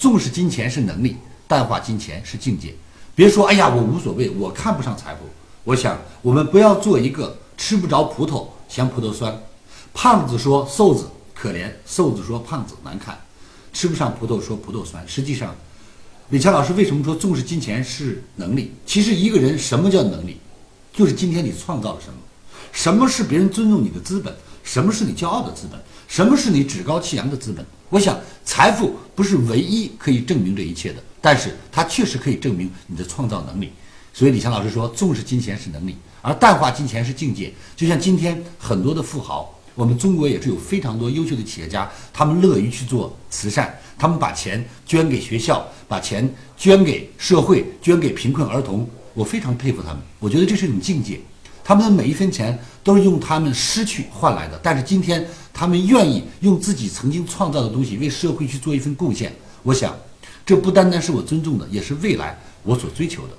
重视金钱是能力，淡化金钱是境界。别说哎呀，我无所谓，我看不上财富。我想，我们不要做一个吃不着葡萄嫌葡萄酸，胖子说瘦子可怜，瘦子说胖子难看，吃不上葡萄说葡萄酸。实际上，李强老师为什么说重视金钱是能力？其实一个人什么叫能力，就是今天你创造了什么，什么是别人尊重你的资本，什么是你骄傲的资本，什么是你趾高气扬的资本。我想，财富不是唯一可以证明这一切的，但是它确实可以证明你的创造能力。所以李强老师说，重视金钱是能力，而淡化金钱是境界。就像今天很多的富豪，我们中国也是有非常多优秀的企业家，他们乐于去做慈善，他们把钱捐给学校，把钱捐给社会，捐给贫困儿童。我非常佩服他们，我觉得这是一种境界。他们的每一分钱都是用他们失去换来的，但是今天他们愿意用自己曾经创造的东西为社会去做一份贡献。我想，这不单单是我尊重的，也是未来我所追求的。